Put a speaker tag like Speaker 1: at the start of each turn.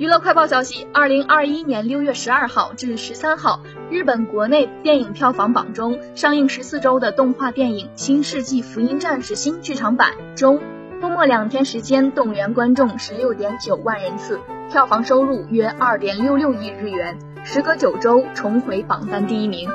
Speaker 1: 娱乐快报消息，二零二一年六月十二号至十三号，日本国内电影票房榜中上映十四周的动画电影《新世纪福音战士》新剧场版中，周末两天时间动员观众十六点九万人次，票房收入约二点六六亿日元，时隔九周重回榜单第一名。